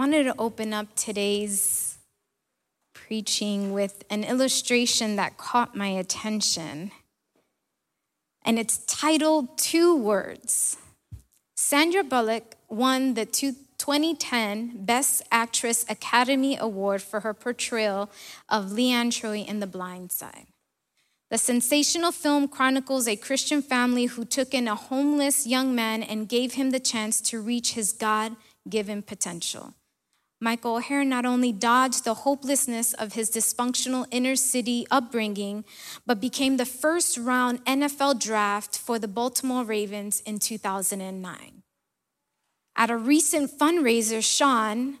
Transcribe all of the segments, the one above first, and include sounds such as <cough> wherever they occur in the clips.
wanted to open up today's preaching with an illustration that caught my attention. And it's titled Two Words. Sandra Bullock won the 2010 Best Actress Academy Award for her portrayal of Leigh Anne Troy in The Blind Side. The sensational film chronicles a Christian family who took in a homeless young man and gave him the chance to reach his God given potential. Michael O'Hara not only dodged the hopelessness of his dysfunctional inner city upbringing, but became the first round NFL draft for the Baltimore Ravens in 2009. At a recent fundraiser, Sean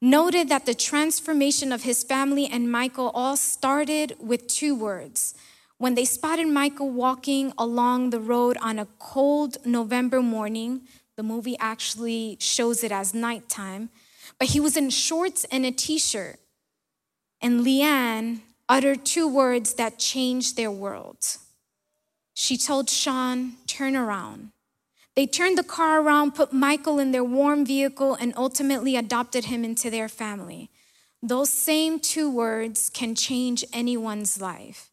noted that the transformation of his family and Michael all started with two words when they spotted Michael walking along the road on a cold November morning. The movie actually shows it as nighttime, but he was in shorts and a t shirt. And Leigh Anne uttered two words that changed their world. She told Sean, Turn around. They turned the car around, put Michael in their warm vehicle, and ultimately adopted him into their family. Those same two words can change anyone's life.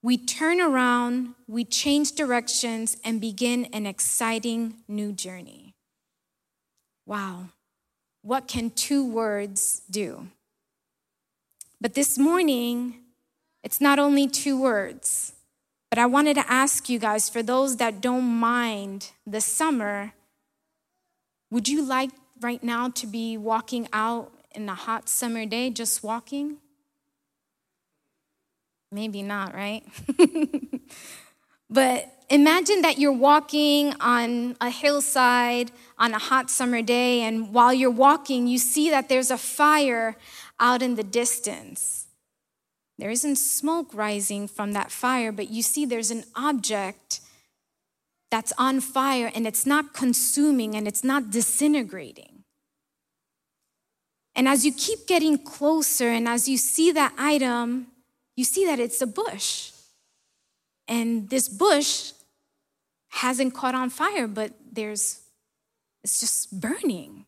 We turn around, we change directions, and begin an exciting new journey. Wow, what can two words do? But this morning, it's not only two words, but I wanted to ask you guys for those that don't mind the summer, would you like right now to be walking out in a hot summer day, just walking? Maybe not, right? <laughs> but imagine that you're walking on a hillside on a hot summer day, and while you're walking, you see that there's a fire out in the distance. There isn't smoke rising from that fire, but you see there's an object that's on fire and it's not consuming and it's not disintegrating. And as you keep getting closer and as you see that item, you see that it's a bush. And this bush hasn't caught on fire, but there's, it's just burning.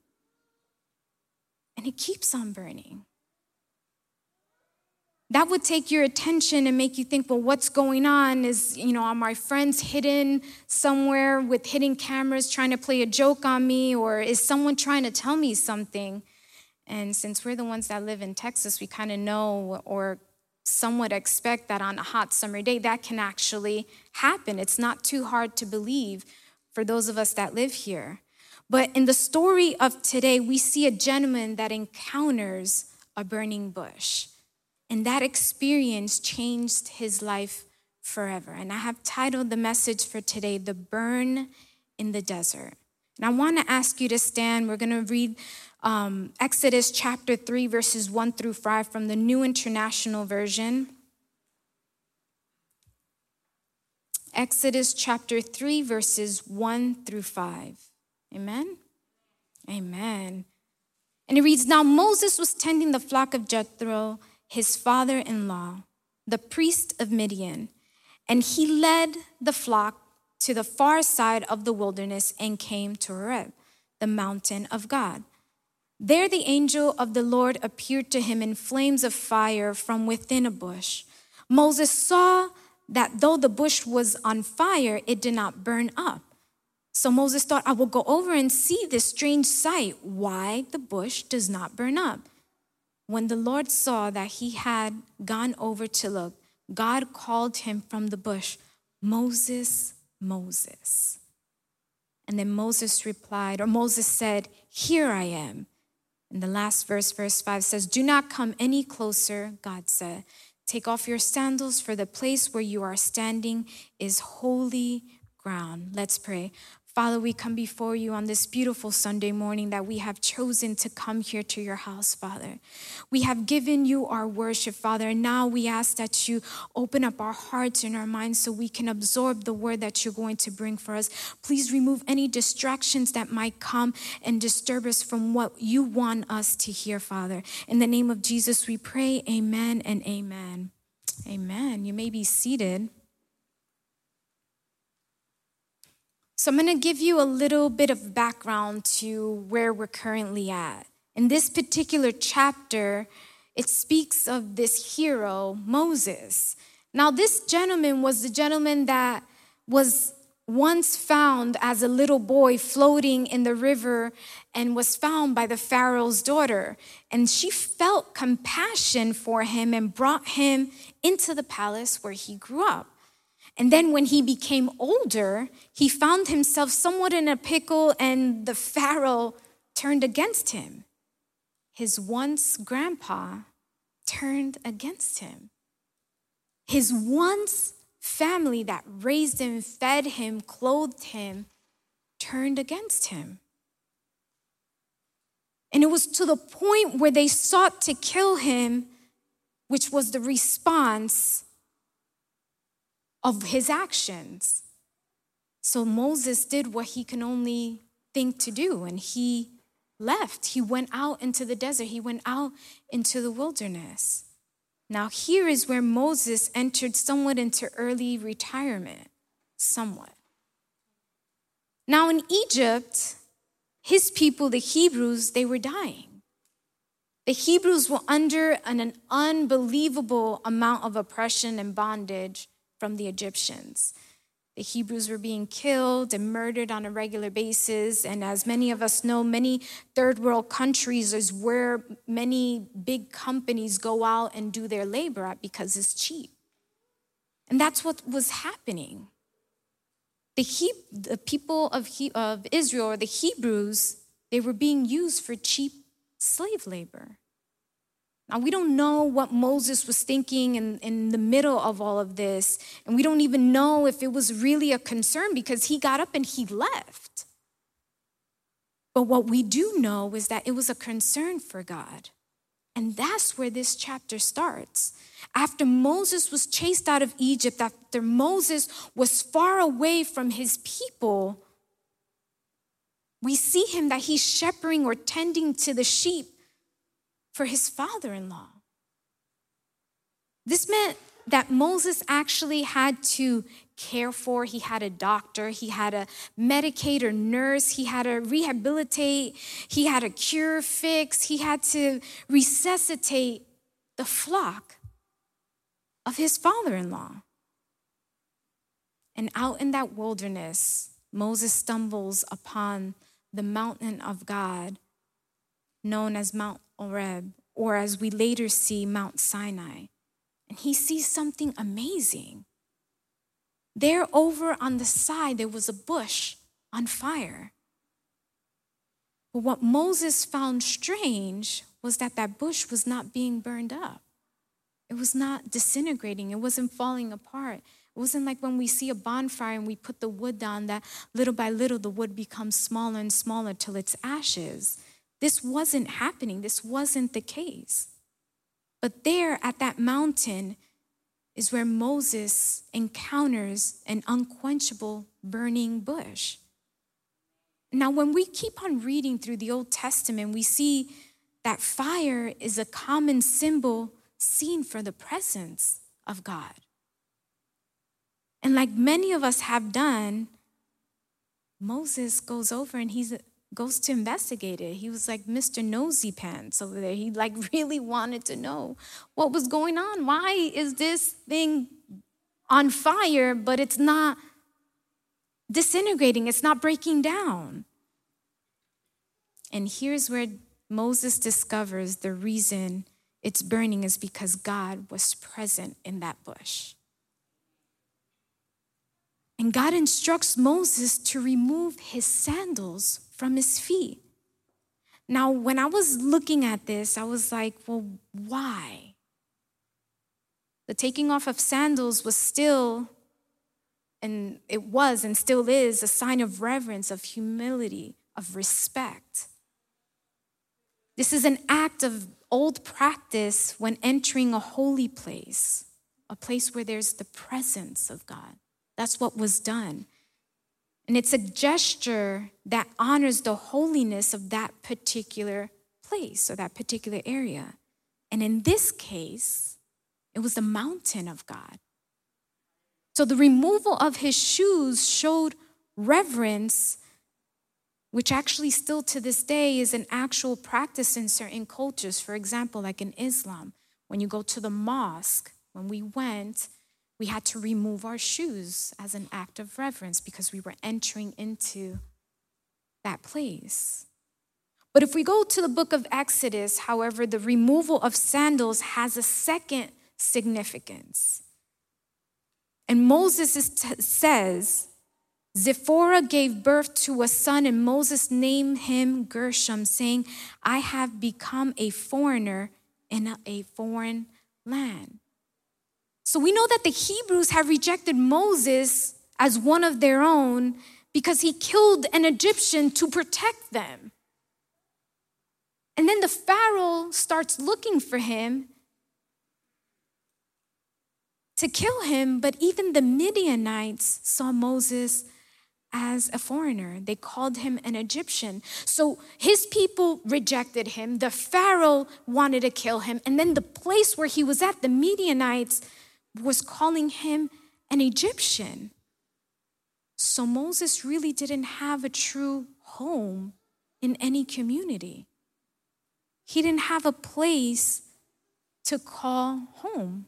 And it keeps on burning. That would take your attention and make you think, well, what's going on? Is, you know, are my friends hidden somewhere with hidden cameras trying to play a joke on me? Or is someone trying to tell me something? And since we're the ones that live in Texas, we kind of know or somewhat expect that on a hot summer day, that can actually happen. It's not too hard to believe for those of us that live here. But in the story of today, we see a gentleman that encounters a burning bush. And that experience changed his life forever. And I have titled the message for today, The Burn in the Desert. And I want to ask you to stand. We're going to read um, Exodus chapter 3, verses 1 through 5 from the New International Version. Exodus chapter 3, verses 1 through 5. Amen? Amen. And it reads Now Moses was tending the flock of Jethro, his father in law, the priest of Midian, and he led the flock to the far side of the wilderness and came to Horeb, the mountain of God. There the angel of the Lord appeared to him in flames of fire from within a bush. Moses saw that though the bush was on fire, it did not burn up. So Moses thought, I will go over and see this strange sight, why the bush does not burn up. When the Lord saw that he had gone over to look, God called him from the bush, Moses, Moses. And then Moses replied, or Moses said, Here I am. And the last verse, verse 5 says, Do not come any closer, God said. Take off your sandals, for the place where you are standing is holy ground. Let's pray. Father, we come before you on this beautiful Sunday morning that we have chosen to come here to your house, Father. We have given you our worship, Father, and now we ask that you open up our hearts and our minds so we can absorb the word that you're going to bring for us. Please remove any distractions that might come and disturb us from what you want us to hear, Father. In the name of Jesus, we pray, Amen and Amen. Amen. You may be seated. So, I'm going to give you a little bit of background to where we're currently at. In this particular chapter, it speaks of this hero, Moses. Now, this gentleman was the gentleman that was once found as a little boy floating in the river and was found by the Pharaoh's daughter. And she felt compassion for him and brought him into the palace where he grew up. And then when he became older, he found himself somewhat in a pickle, and the Pharaoh turned against him. His once grandpa turned against him. His once family that raised him, fed him, clothed him, turned against him. And it was to the point where they sought to kill him, which was the response of his actions. So Moses did what he can only think to do, and he left. He went out into the desert, he went out into the wilderness. Now, here is where Moses entered somewhat into early retirement, somewhat. Now, in Egypt, his people, the Hebrews, they were dying. The Hebrews were under an, an unbelievable amount of oppression and bondage from the Egyptians. The Hebrews were being killed and murdered on a regular basis. And as many of us know, many third world countries is where many big companies go out and do their labor at because it's cheap. And that's what was happening. The, he- the people of, he- of Israel, or the Hebrews, they were being used for cheap slave labor. Now, we don't know what Moses was thinking in, in the middle of all of this, and we don't even know if it was really a concern because he got up and he left. But what we do know is that it was a concern for God. And that's where this chapter starts. After Moses was chased out of Egypt, after Moses was far away from his people, we see him that he's shepherding or tending to the sheep for his father in law. This meant that Moses actually had to care for. He had a doctor, he had a medicate or nurse, he had to rehabilitate, he had to cure, fix, he had to resuscitate the flock of his father in law. And out in that wilderness, Moses stumbles upon the mountain of God, known as Mount Horeb, or as we later see Mount Sinai. And he sees something amazing. There, over on the side, there was a bush on fire. But what Moses found strange was that that bush was not being burned up. It was not disintegrating, it wasn't falling apart. It wasn't like when we see a bonfire and we put the wood down, that little by little the wood becomes smaller and smaller till it's ashes. This wasn't happening, this wasn't the case. But there at that mountain is where Moses encounters an unquenchable burning bush. Now, when we keep on reading through the Old Testament, we see that fire is a common symbol seen for the presence of God. And like many of us have done, Moses goes over and he's goes to investigate it. He was like Mr. Nosy Pants over there. He like <laughs> really wanted to know what was going on. Why is this thing on fire, but it's not disintegrating, it's not breaking down? And here's where Moses discovers the reason it's burning is because God was present in that bush. And God instructs Moses to remove his sandals from his feet. Now, when I was looking at this, I was like, well, why? The taking off of sandals was still, and it was and still is, a sign of reverence, of humility, of respect. This is an act of old practice when entering a holy place, a place where there's the presence of God. That's what was done. And it's a gesture that honors the holiness of that particular place or that particular area. And in this case, it was the mountain of God. So the removal of his shoes showed reverence which actually still to this day is an actual practice in certain cultures. For example, like in Islam, when you go to the mosque, when we went, we had to remove our shoes as an act of reverence because we were entering into that place. But if we go to the book of Exodus, however, the removal of sandals has a second significance. And Moses t- says, Zipporah gave birth to a son, and Moses named him Gershom, saying, I have become a foreigner in a foreign land. So we know that the Hebrews have rejected Moses as one of their own because he killed an Egyptian to protect them. And then the Pharaoh starts looking for him to kill him, but even the Midianites saw Moses as a foreigner. They called him an Egyptian. So his people rejected him. The Pharaoh wanted to kill him. And then the place where he was at, the Midianites, was calling him an Egyptian. So Moses really didn't have a true home in any community. He didn't have a place to call home.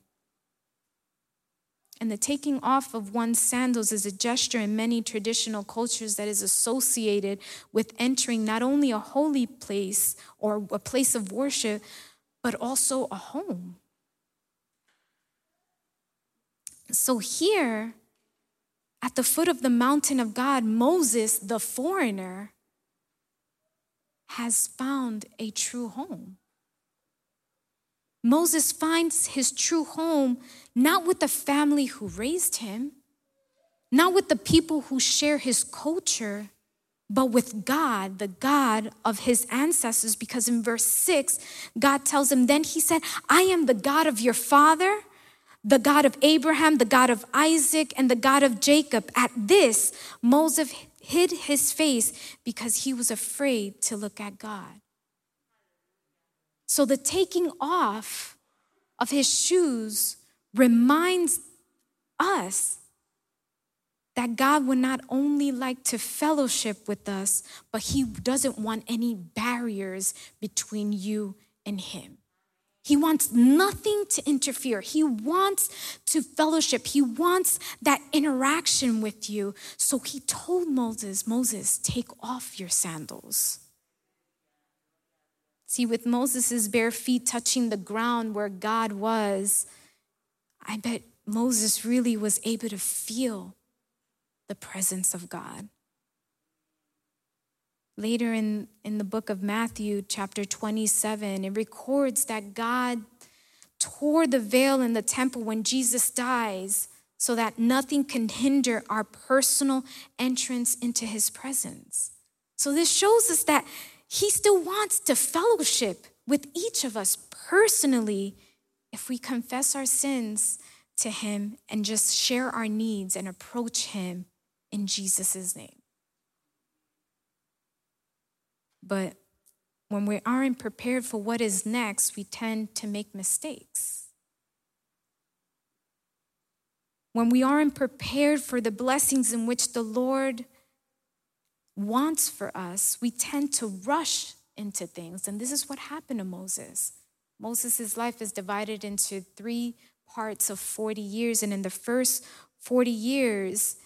And the taking off of one's sandals is a gesture in many traditional cultures that is associated with entering not only a holy place or a place of worship, but also a home. So here, at the foot of the mountain of God, Moses, the foreigner, has found a true home. Moses finds his true home not with the family who raised him, not with the people who share his culture, but with God, the God of his ancestors. Because in verse 6, God tells him, Then he said, I am the God of your father, the God of Abraham, the God of Isaac, and the God of Jacob. At this, Moses hid his face because he was afraid to look at God. So the taking off of his shoes reminds us that God would not only like to fellowship with us, but he doesn't want any barriers between you and him. He wants nothing to interfere. He wants to fellowship. He wants that interaction with you. So he told Moses, Moses, take off your sandals. See, with Moses' bare feet touching the ground where God was, I bet Moses really was able to feel the presence of God. Later in, in the book of Matthew, chapter 27, it records that God tore the veil in the temple when Jesus dies so that nothing can hinder our personal entrance into his presence. So, this shows us that he still wants to fellowship with each of us personally if we confess our sins to Him and just share our needs and approach Him in Jesus' name. But when we aren't prepared for what is next, we tend to make mistakes. When we aren't prepared for the blessings in which the Lord wants for us, we tend to rush into things. And this is what happened to Moses. Moses' life is divided into three parts of 40 years. And in the first 40 years,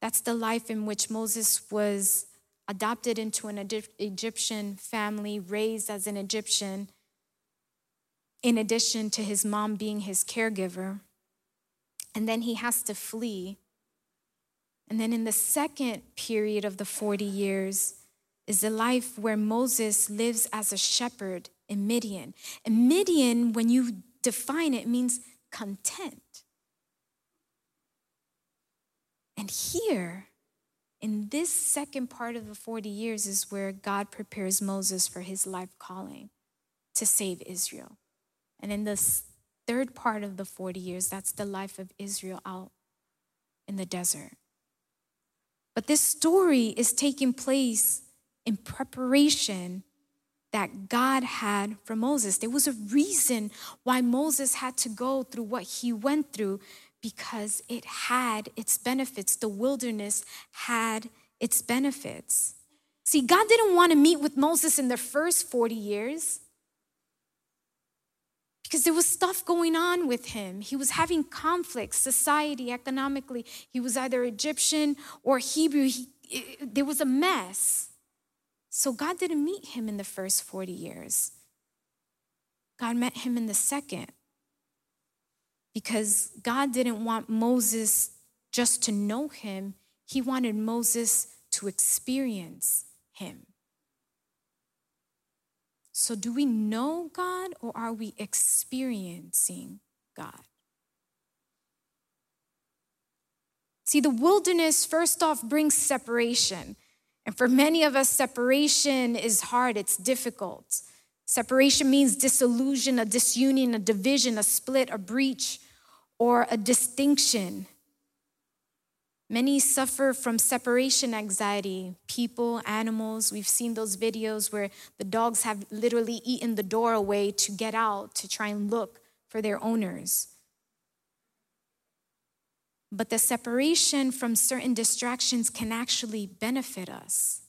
that's the life in which Moses was adopted into an Egyptian family, raised as an Egyptian, in addition to his mom being his caregiver. And then he has to flee and then in the second period of the 40 years is the life where Moses lives as a shepherd in Midian. And Midian, when you define it, means content. And here, in this second part of the 40 years, is where God prepares Moses for his life calling to save Israel. And in this third part of the 40 years, that's the life of Israel out in the desert. But this story is taking place in preparation that God had for Moses. There was a reason why Moses had to go through what he went through because it had its benefits. The wilderness had its benefits. See, God didn't want to meet with Moses in the first 40 years because there was stuff going on with him. He was having conflicts, society, economically. He was either Egyptian or Hebrew. He, it, there was a mess. So God didn't meet him in the first 40 years. God met him in the second because God didn't want Moses just to know him, he wanted Moses to experience him. So, do we know God or are we experiencing God? See, the wilderness, first off, brings separation. And for many of us, separation is hard, it's difficult. Separation means disillusion, a disunion, a division, a split, a breach, or a distinction. Many suffer from separation anxiety, people, animals. We've seen those videos where the dogs have literally eaten the door away to get out to try and look for their owners. But the separation from certain distractions can actually benefit us.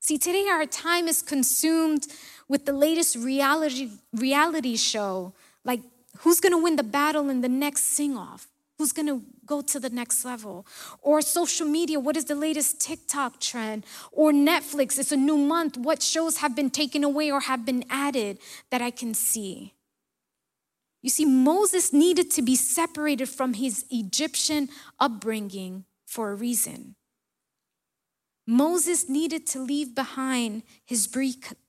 See, today our time is consumed with the latest reality, reality show, like who's gonna win the battle in the next sing off? Who's gonna go to the next level. Or social media, what is the latest TikTok trend? Or Netflix, it's a new month. What shows have been taken away or have been added that I can see? You see, Moses needed to be separated from his Egyptian upbringing for a reason. Moses needed to leave behind his,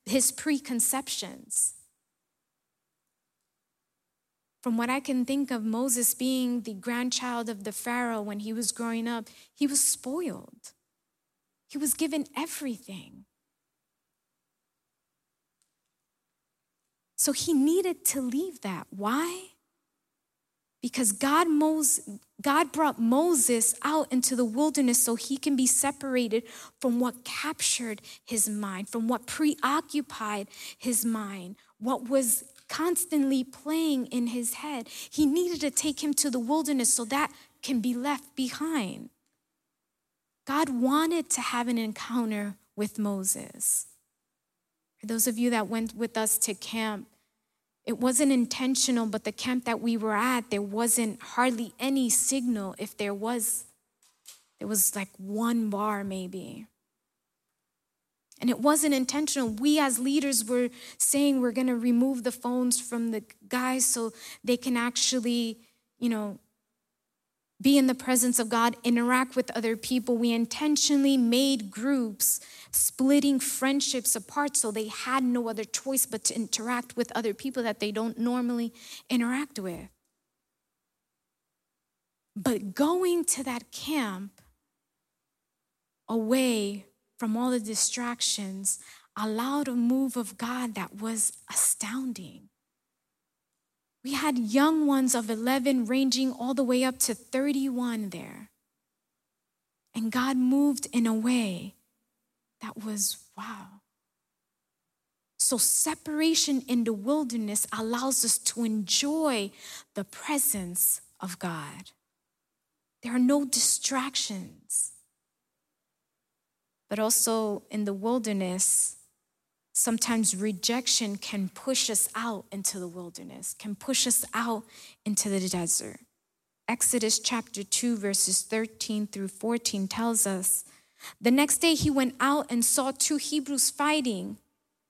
his preconceptions. From what I can think of Moses being the grandchild of the Pharaoh when he was growing up, he was spoiled. He was given everything. So he needed to leave that. Why? Because God, Moses, God brought Moses out into the wilderness so he can be separated from what captured his mind, from what preoccupied his mind, what was constantly playing in his head. He needed to take him to the wilderness so that can be left behind. God wanted to have an encounter with Moses. For those of you that went with us to camp, it wasn't intentional, but the camp that we were at, there wasn't hardly any signal. If there was, there was like one bar maybe. And it wasn't intentional. We as leaders were saying we're going to remove the phones from the guys so they can actually, you know, be in the presence of God, interact with other people. We intentionally made groups, splitting friendships apart so they had no other choice but to interact with other people that they don't normally interact with. But going to that camp away from all the distractions, allowed a move of God that was astounding. We had young ones of 11 ranging all the way up to 31 there. And God moved in a way that was wow. So, separation in the wilderness allows us to enjoy the presence of God. There are no distractions but also in the wilderness, sometimes rejection can push us out into the wilderness, can push us out into the desert. Exodus chapter 2, verses 13 through 14 tells us the next day he went out and saw two Hebrews fighting.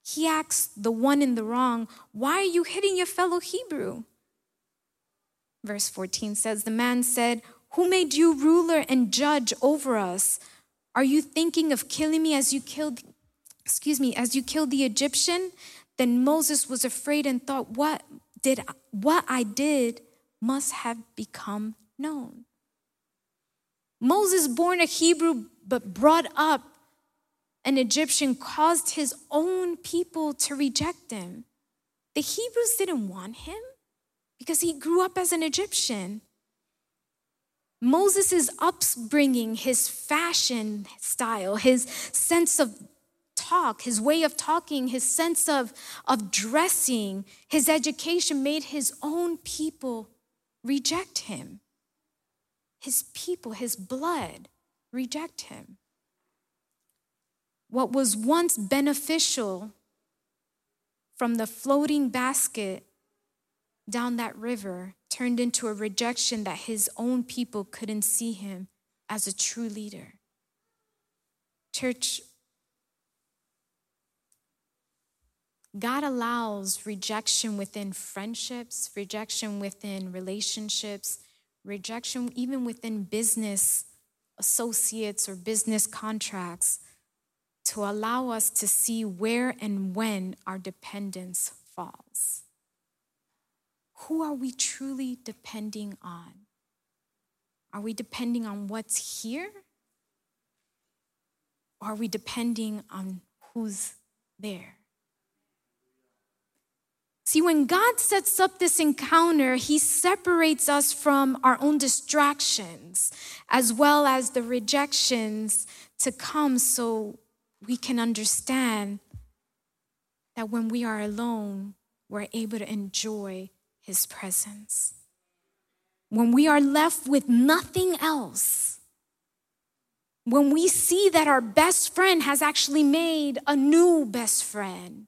He asked the one in the wrong, Why are you hitting your fellow Hebrew? Verse 14 says, The man said, Who made you ruler and judge over us? Are you thinking of killing me as you killed, excuse me, as you killed the Egyptian? Then Moses was afraid and thought, what did what I did must have become known. Moses, born a Hebrew but brought up an Egyptian, caused his own people to reject him. The Hebrews didn't want him because he grew up as an Egyptian. Moses' upbringing, his fashion style, his sense of talk, his way of talking, his sense of, of dressing, his education made his own people reject him. His people, his blood, reject him. what was once beneficial from the floating basket down that river turned into a rejection that his own people couldn't see him as a true leader. Church, God allows rejection within friendships, rejection within relationships, rejection even within business associates or business contracts to allow us to see where and when our dependence falls. Who are we truly depending on? Are we depending on what's here? Or are we depending on who's there? See, when God sets up this encounter, He separates us from our own distractions as well as the rejections to come so we can understand that when we are alone, we're able to enjoy His presence. When we are left with nothing else, when we see that our best friend has actually made a new best friend,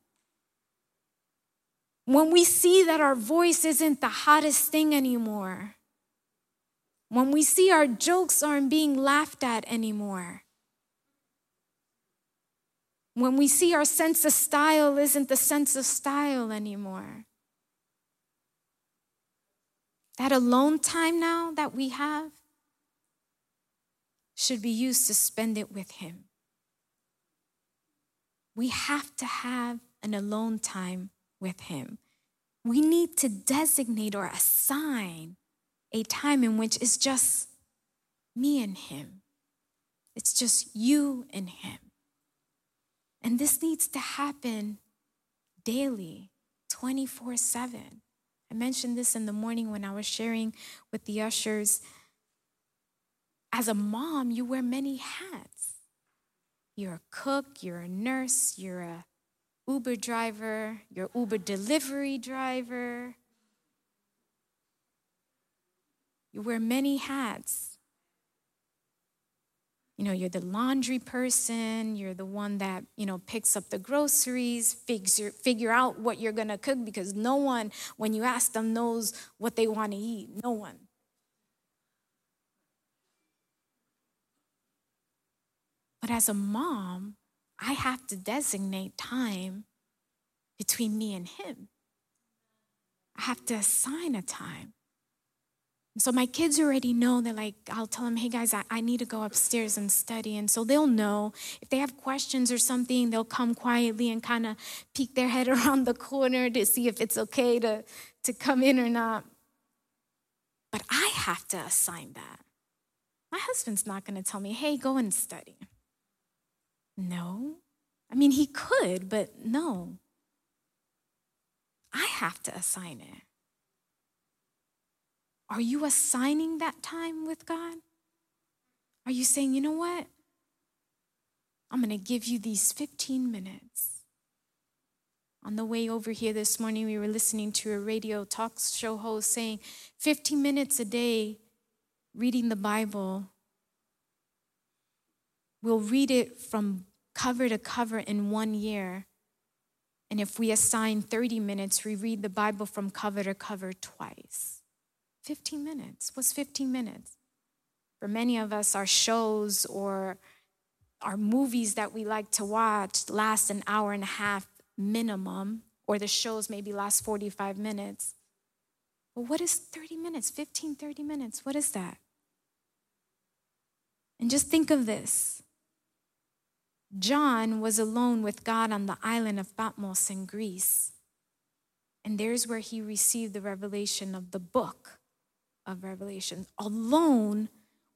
when we see that our voice isn't the hottest thing anymore, when we see our jokes aren't being laughed at anymore, when we see our sense of style isn't the sense of style anymore. That alone time now that we have should be used to spend it with Him. We have to have an alone time with Him. We need to designate or assign a time in which it's just me and Him. It's just you and Him. And this needs to happen daily, 24 7. I mentioned this in the morning when I was sharing with the ushers. As a mom, you wear many hats. You're a cook, you're a nurse, you're a Uber driver, you're Uber delivery driver. You wear many hats. You know, you're the laundry person, you're the one that, you know, picks up the groceries, figure, figure out what you're gonna cook because no one, when you ask them, knows what they wanna eat. No one. But as a mom, I have to designate time between me and him. I have to assign a time. So my kids already know that, like, I'll tell them, hey guys, I, I need to go upstairs and study. And so they'll know if they have questions or something, they'll come quietly and kind of peek their head <laughs> around the corner to see if it's okay to, to come in or not. But I have to assign that. My husband's not going to tell me, hey, go and study. No. I mean, he could, but no. I have to assign it. Are you assigning that time with God? Are you saying, you know what? I'm going to give you these 15 minutes. On the way over here this morning, we were listening to a radio talk show host saying 15 minutes a day reading the Bible. We'll read it from cover to cover in one year. And if we assign 30 minutes, we read the Bible from cover to cover twice. 15 minutes. What's 15 minutes? For many of us, our shows or our movies that we like to watch last an hour and a half minimum, or the shows maybe last 45 minutes. But what is 30 minutes? 15, 30 minutes? What is that? And just think of this John was alone with God on the island of Patmos in Greece. And there's where he received the revelation of the book of Revelation, alone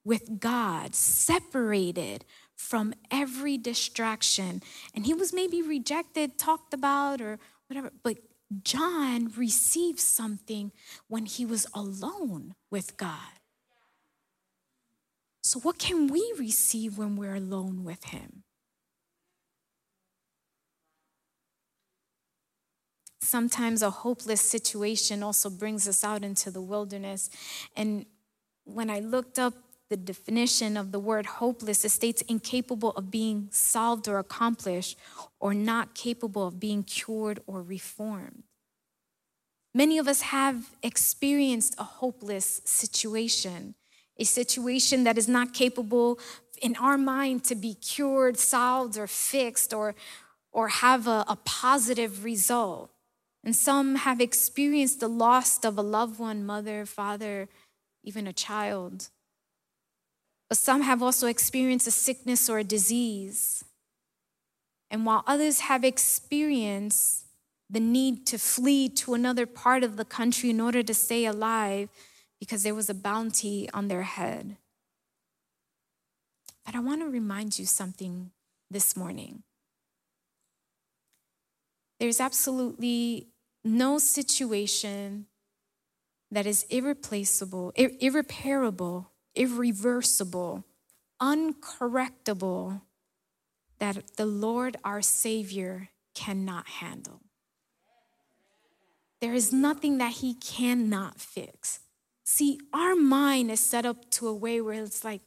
with God, separated from every distraction. And he was maybe rejected, talked about, or whatever, but John received something when he was alone with God. So, what can we receive when we're alone with him? Sometimes a hopeless situation also brings us out into the wilderness. And when I looked up the definition of the word hopeless, it states incapable of being solved or accomplished, or not capable of being cured or reformed. Many of us have experienced a hopeless situation, a situation that is not capable in our mind to be cured, solved, or fixed, or, or have a, a positive result. And some have experienced the loss of a loved one, mother, father, even a child. But some have also experienced a sickness or a disease. And while others have experienced the need to flee to another part of the country in order to stay alive because there was a bounty on their head. But I want to remind you something this morning. There's absolutely no situation that is irreplaceable, ir- irreparable, irreversible, uncorrectable that the Lord our Savior cannot handle. There is nothing that He cannot fix. See, our mind is set up to a way where it's like,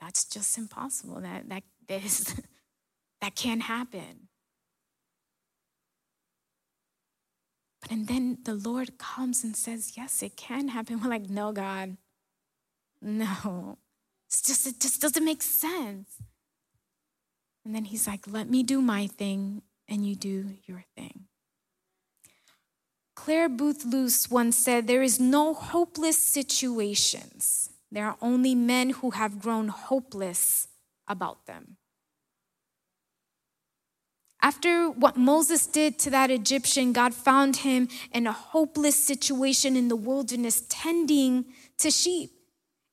that's just impossible. That that this <laughs> that can't happen. But and then the Lord comes and says, Yes, it can happen. <laughs> We're like, no, God. No. It's just it just doesn't make sense. And then he's like, let me do my thing and you do your thing. Clare Boothe Luce once said, There is no hopeless situations. There are only men who have grown hopeless about them. After what Moses did to that Egyptian, God found him in a hopeless situation in the wilderness, tending to sheep.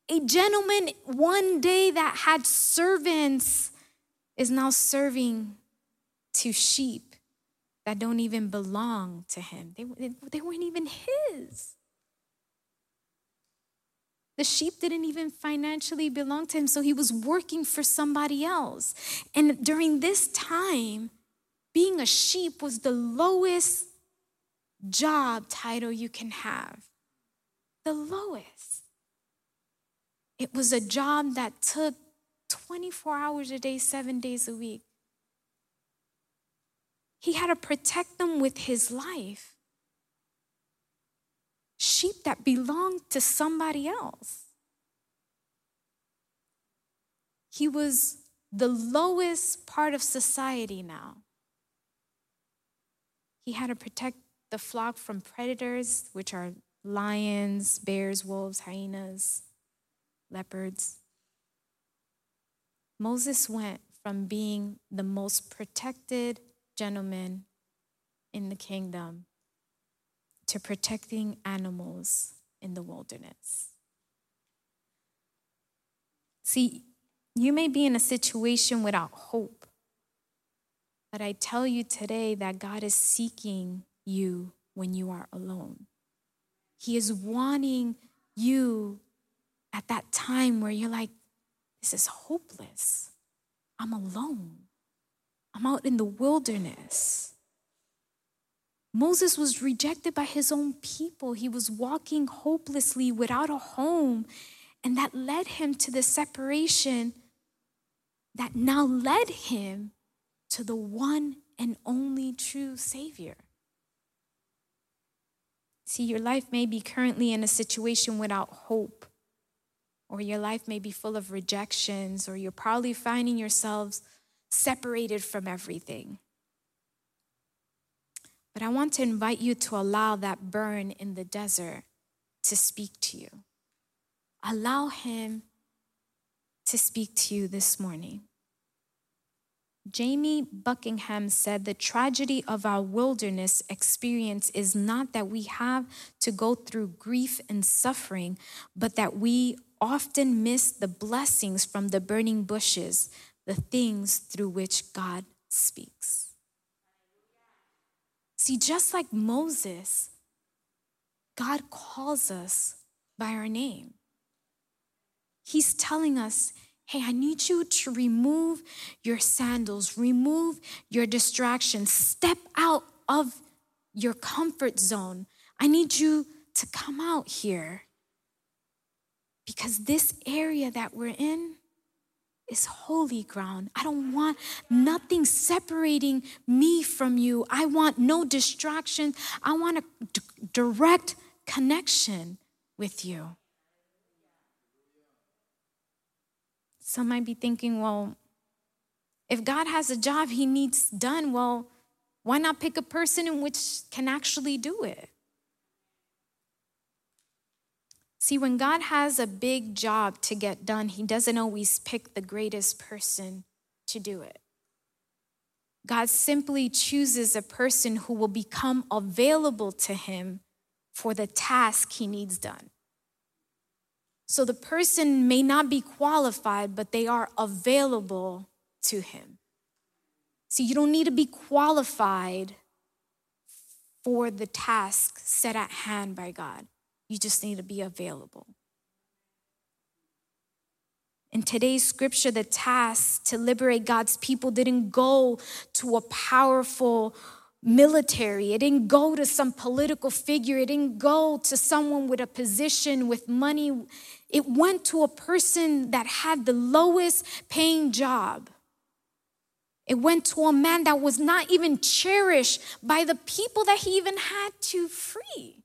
A gentleman one day that had servants is now serving to sheep that don't even belong to him. They, they weren't even his. The sheep didn't even financially belong to him, so he was working for somebody else. And during this time, being a sheep was the lowest job title you can have. The lowest. It was a job that took 24 hours a day, seven days a week. He had to protect them with his life. Sheep that belonged to somebody else. He was the lowest part of society now. He had to protect the flock from predators, which are lions, bears, wolves, hyenas, leopards. Moses went from being the most protected gentleman in the kingdom to protecting animals in the wilderness. See, you may be in a situation without hope, but I tell you today that God is seeking you when you are alone. He is wanting you at that time where you're like, this is hopeless. I'm alone. I'm out in the wilderness. Moses was rejected by his own people. He was walking hopelessly without a home. And that led him to the separation that now led him to the one and only true Savior. See, your life may be currently in a situation without hope, or your life may be full of rejections, or you're probably finding yourselves separated from everything. But I want to invite you to allow that burn in the desert to speak to you. Allow Him to speak to you this morning. Jamie Buckingham said the tragedy of our wilderness experience is not that we have to go through grief and suffering, but that we often miss the blessings from the burning bushes, the things through which God speaks. See, just like Moses, God calls us by our name. He's telling us, hey, I need you to remove your sandals, remove your distractions, step out of your comfort zone. I need you to come out here because this area that we're in is holy ground. I don't want nothing separating me from you. I want no distraction. I want a d- direct connection with you. Some might be thinking, well, if God has a job he needs done, well, why not pick a person in which can actually do it? See, when God has a big job to get done, He doesn't always pick the greatest person to do it. God simply chooses a person who will become available to Him for the task He needs done. So the person may not be qualified, but they are available to Him. See, you don't need to be qualified for the task set at hand by God. You just need to be available. In today's scripture, the task to liberate God's people didn't go to a powerful military. It didn't go to some political figure. It didn't go to someone with a position, with money. It went to a person that had the lowest paying job. It went to a man that was not even cherished by the people that he even had to free.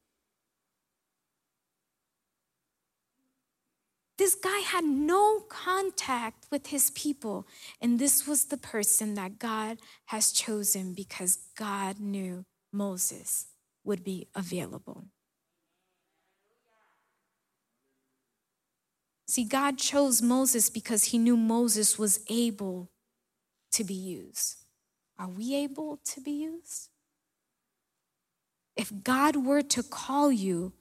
This guy had no contact with his people. And this was the person that God has chosen because God knew Moses would be available. See, God chose Moses because he knew Moses was able to be used. Are we able to be used? If God were to call you,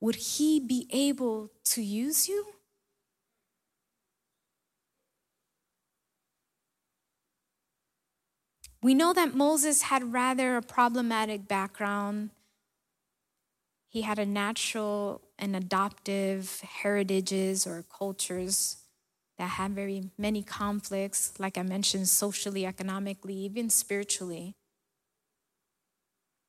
would he be able to use you? We know that Moses had rather a problematic background. He had a natural and adoptive heritages or cultures that had very many conflicts, like I mentioned, socially, economically, even spiritually.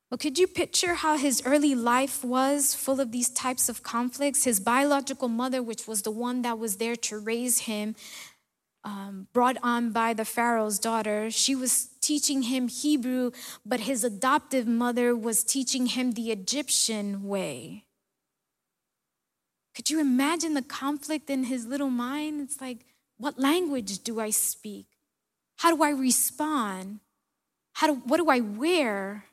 Well, could you picture how his early life was full of these types of conflicts? His biological mother, which was the one that was there to raise him, um, brought on by the Pharaoh's daughter. She was teaching him Hebrew, but his adoptive mother was teaching him the Egyptian way. Could you imagine the conflict in his little mind? It's like, what language do I speak? How do I respond? How do, what do I wear?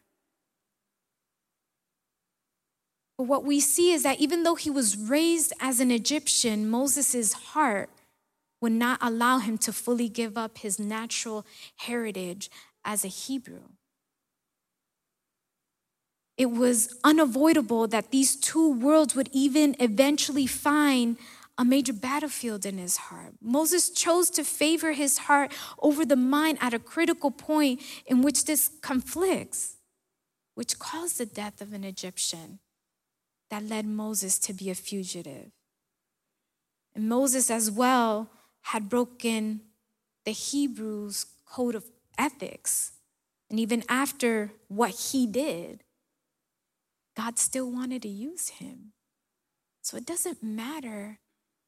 But what we see is that even though he was raised as an Egyptian, Moses' heart would not allow him to fully give up his natural heritage as a Hebrew. It was unavoidable that these two worlds would even eventually find a major battlefield in his heart. Moses chose to favor his heart over the mind at a critical point in which this conflicts, which caused the death of an Egyptian that led Moses to be a fugitive. And Moses, as well, had broken the Hebrews' code of ethics. And even after what he did, God still wanted to use him. So it doesn't matter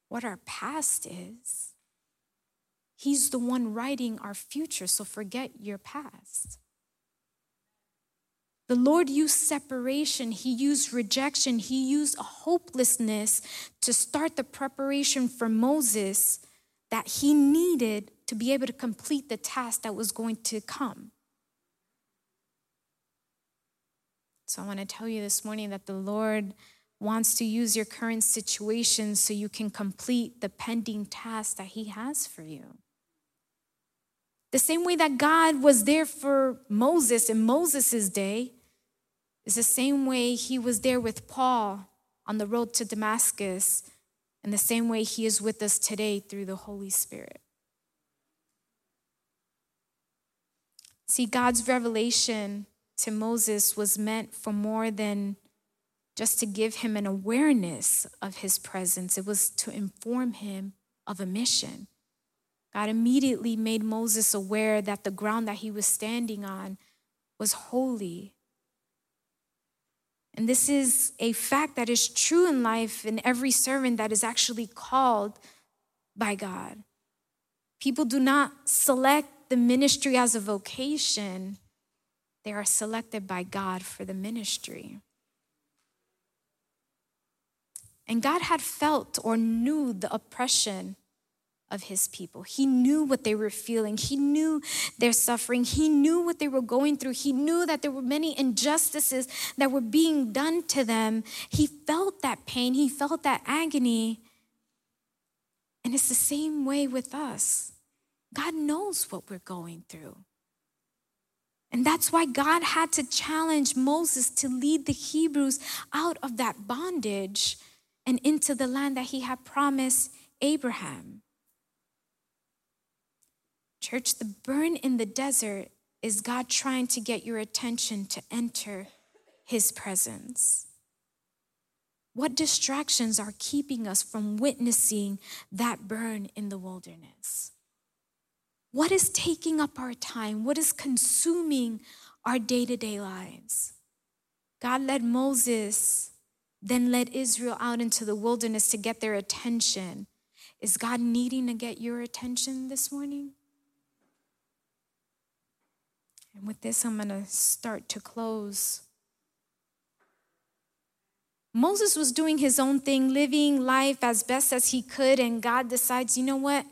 what our past is. He's the one writing our future, so forget your past. The Lord used separation, He used rejection, He used hopelessness to start the preparation for Moses that he needed to be able to complete the task that was going to come. So I want to tell you this morning that the Lord wants to use your current situation so you can complete the pending task that He has for you. The same way that God was there for Moses in Moses' day is the same way He was there with Paul on the road to Damascus and the same way He is with us today through the Holy Spirit. See, God's revelation to Moses was meant for more than just to give him an awareness of his presence, it was to inform him of a mission. God immediately made Moses aware that the ground that he was standing on was holy And this is a fact that is true in life in every servant that is actually called by God. People do not select the ministry as a vocation, they are selected by God for the ministry. And God had felt or knew the oppression of his people. He knew what they were feeling. He knew their suffering. He knew what they were going through. He knew that there were many injustices that were being done to them. He felt that pain. He felt that agony. And it's the same way with us. God knows what we're going through. And that's why God had to challenge Moses to lead the Hebrews out of that bondage and into the land that he had promised Abraham. Church, the burn in the desert is God trying to get your attention to enter his presence. What distractions are keeping us from witnessing that burn in the wilderness? What is taking up our time? What is consuming our day to day lives? God led Moses, then led Israel out into the wilderness to get their attention. Is God needing to get your attention this morning? And with this, I'm going to start to close. Moses was doing his own thing, living life as best as he could, and God decides, you know what?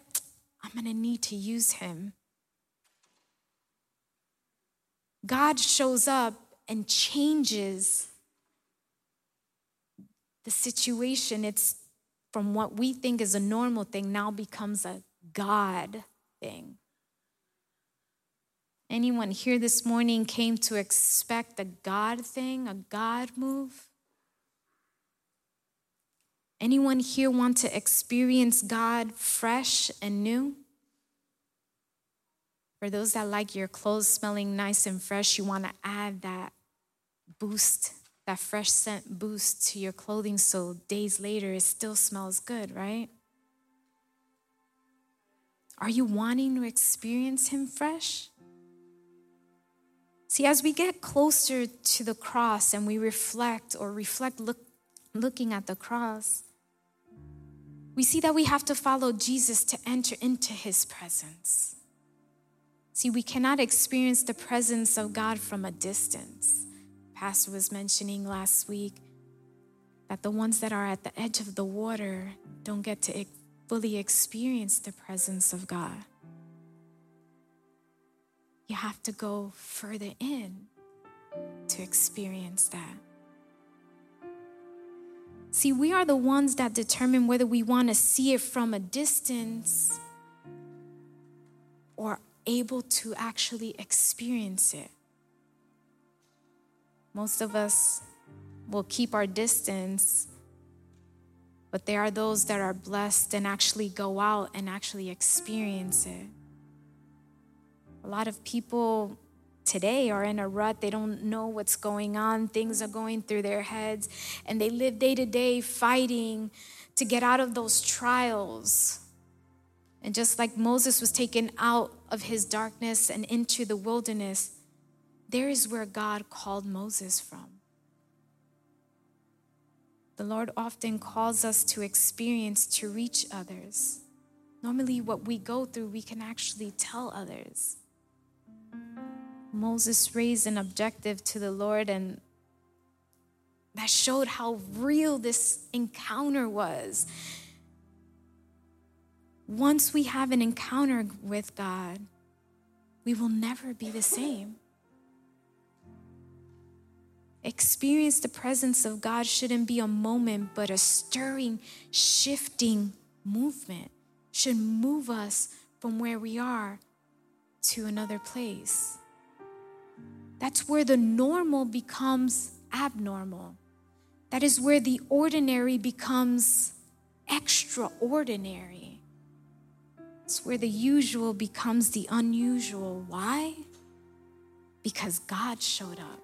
I'm going to need to use him. God shows up and changes the situation. It's from what we think is a normal thing now becomes a God thing. Anyone here this morning came to expect a God thing, a God move? Anyone here want to experience God fresh and new? For those that like your clothes smelling nice and fresh, you want to add that boost, that fresh scent boost to your clothing so days later it still smells good, right? Are you wanting to experience Him fresh? See, as we get closer to the cross and we reflect or reflect look, looking at the cross, we see that we have to follow Jesus to enter into his presence. See, we cannot experience the presence of God from a distance. Pastor was mentioning last week that the ones that are at the edge of the water don't get to fully experience the presence of God you have to go further in to experience that. See, we are the ones that determine whether we want to see it from a distance or able to actually experience it. Most of us will keep our distance, but there are those that are blessed and actually go out and actually experience it. A lot of people today are in a rut. They don't know what's going on. Things are going through their heads, and they live day to day fighting to get out of those trials. And just like Moses was taken out of his darkness and into the wilderness, there is where God called Moses from. The Lord often calls us to experience to reach others. Normally, what we go through, we can actually tell others. Moses raised an objective to the Lord, and that showed how real this encounter was. Once we have an encounter with God, we will never be the same. Experience the presence of God shouldn't be a moment, but a stirring, shifting movement. Should move us from where we are to another place. That's where the normal becomes abnormal. That is where the ordinary becomes extraordinary. It's where the usual becomes the unusual. Why? Because God showed up.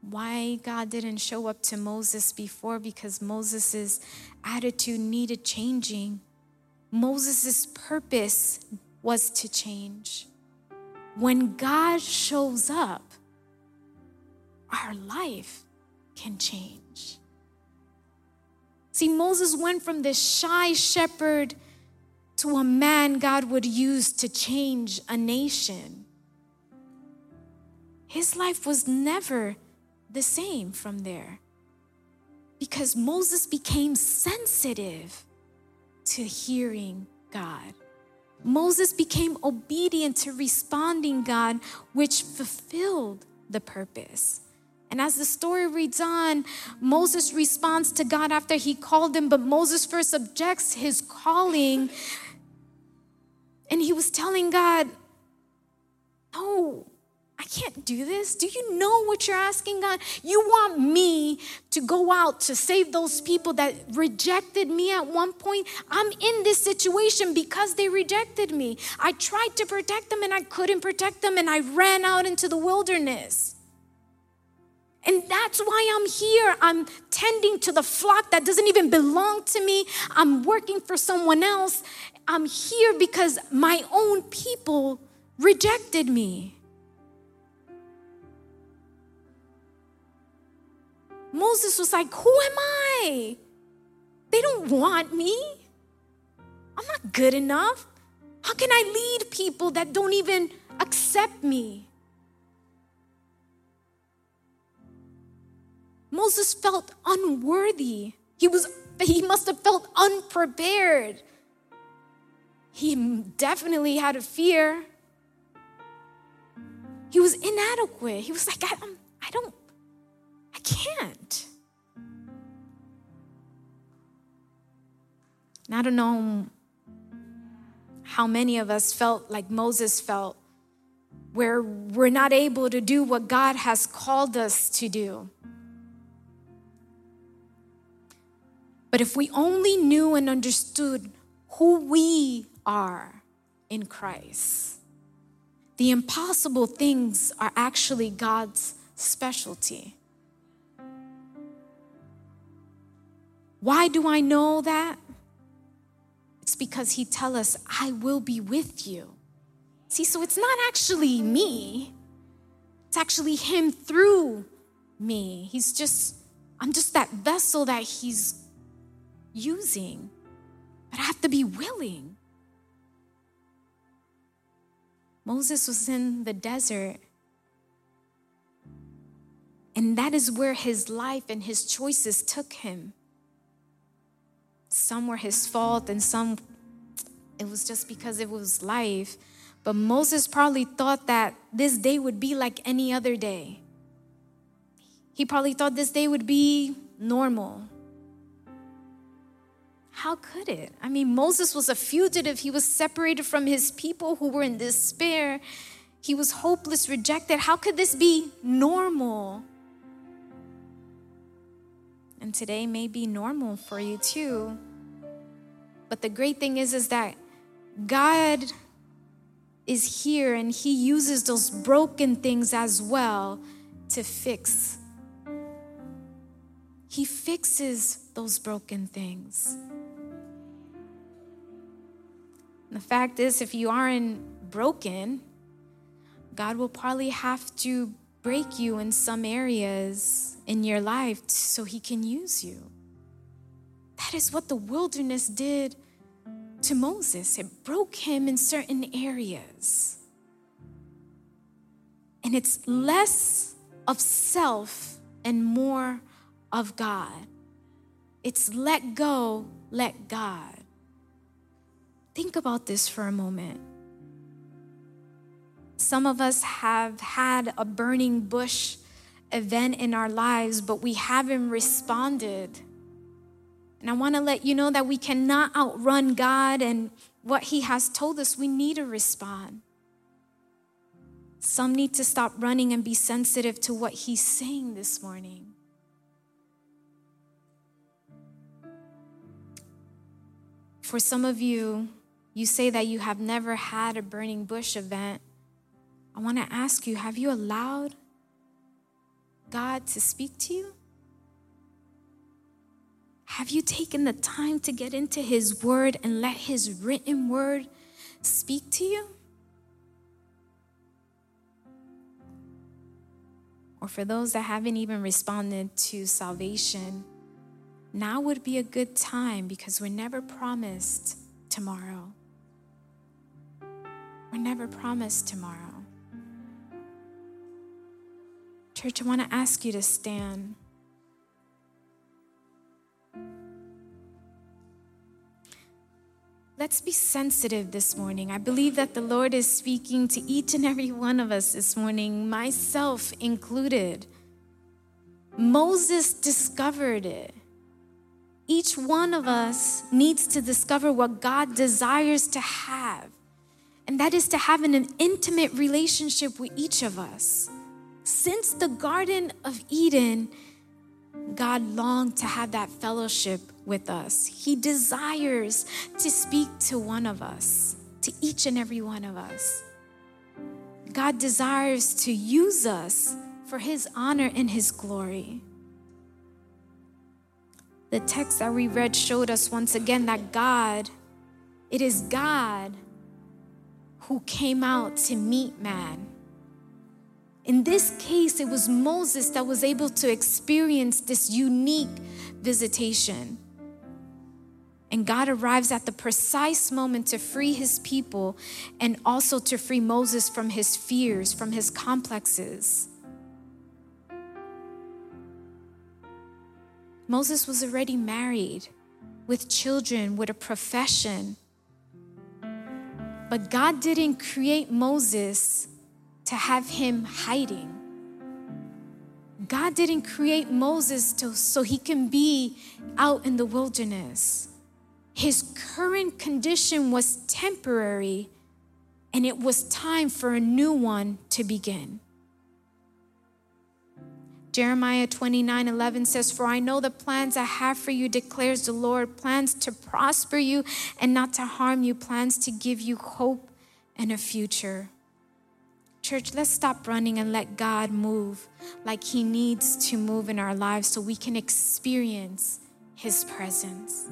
Why God didn't show up to Moses before? Because Moses' attitude needed changing. Moses' purpose was to change. When God shows up, our life can change. See, Moses went from this shy shepherd to a man God would use to change a nation. His life was never the same from there because Moses became sensitive to hearing God. Moses became obedient to responding God, which fulfilled the purpose. And as the story reads on, Moses responds to God after he called him, but Moses first objects his calling. And he was telling God, No, I can't do this. Do you know what you're asking, God? You want me to go out to save those people that rejected me at one point? I'm in this situation because they rejected me. I tried to protect them and I couldn't protect them, and I ran out into the wilderness. And that's why I'm here. I'm tending to the flock that doesn't even belong to me. I'm working for someone else. I'm here because my own people rejected me. Moses was like, Who am I? They don't want me. I'm not good enough. How can I lead people that don't even accept me? Moses felt unworthy. He was he must have felt unprepared. He definitely had a fear. He was inadequate. He was like, I, I don't, I can't. And I don't know how many of us felt like Moses felt, where we're not able to do what God has called us to do. But if we only knew and understood who we are in Christ, the impossible things are actually God's specialty. Why do I know that? It's because he tell us, I will be with you. See, so it's not actually me. It's actually him through me. He's just, I'm just that vessel that he's using, but I have to be willing. Moses was in the desert, and that is where his life and his choices took him. Some were his fault, and some it was just because it was life. But Moses probably thought that this day would be like any other day. He probably thought this day would be normal. How could it? I mean, Moses was a fugitive. He was separated from his people who were in despair. He was hopeless, rejected. How could this be normal? And today may be normal for you too. But the great thing is is that God is here and he uses those broken things as well to fix. He fixes those broken things. the fact is, if you aren't broken, God will probably have to break you in some areas in your life so He can use you. That is what the wilderness did to Moses, it broke him in certain areas. And it's less of self and more of God. It's let go, let God. Think about this for a moment. Some of us have had a burning bush event in our lives, but we haven't responded. And I want to let you know that we cannot outrun God and what He has told us. We need to respond. Some need to stop running and be sensitive to what He's saying this morning. For some of you, you say that you have never had a burning bush event. I want to ask you have you allowed God to speak to you? Have you taken the time to get into His Word and let His written Word speak to you? or for those that haven't even responded to salvation, now would be a good time because we're never promised tomorrow. We're never promised tomorrow. Church, I want to ask you to stand. Let's be sensitive this morning. I believe that the Lord is speaking to each and every one of us this morning, myself included. Moses discovered it. Each one of us needs to discover what God desires to have, and that is to have an, intimate relationship with each of us. Since the Garden of Eden, God longed to have that fellowship with us. He desires to speak to one of us, to each and every one of us. God desires to use us for His honor and His glory. The text that we read showed us once again that God, it is God who came out to meet man. In this case, it was Moses that was able to experience this unique visitation. And God arrives at the precise moment to free his people and also to free Moses from his fears, from his complexes. Moses was already married with children, with a profession. But God didn't create Moses to have him hiding. God didn't create Moses to, so he can be out in the wilderness. His current condition was temporary, and it was time for a new one to begin. Jeremiah 29 11 says, For I know the plans I have for you, declares the Lord plans to prosper you and not to harm you, plans to give you hope and a future. Church, let's stop running and let God move like He needs to move in our lives so we can experience His presence.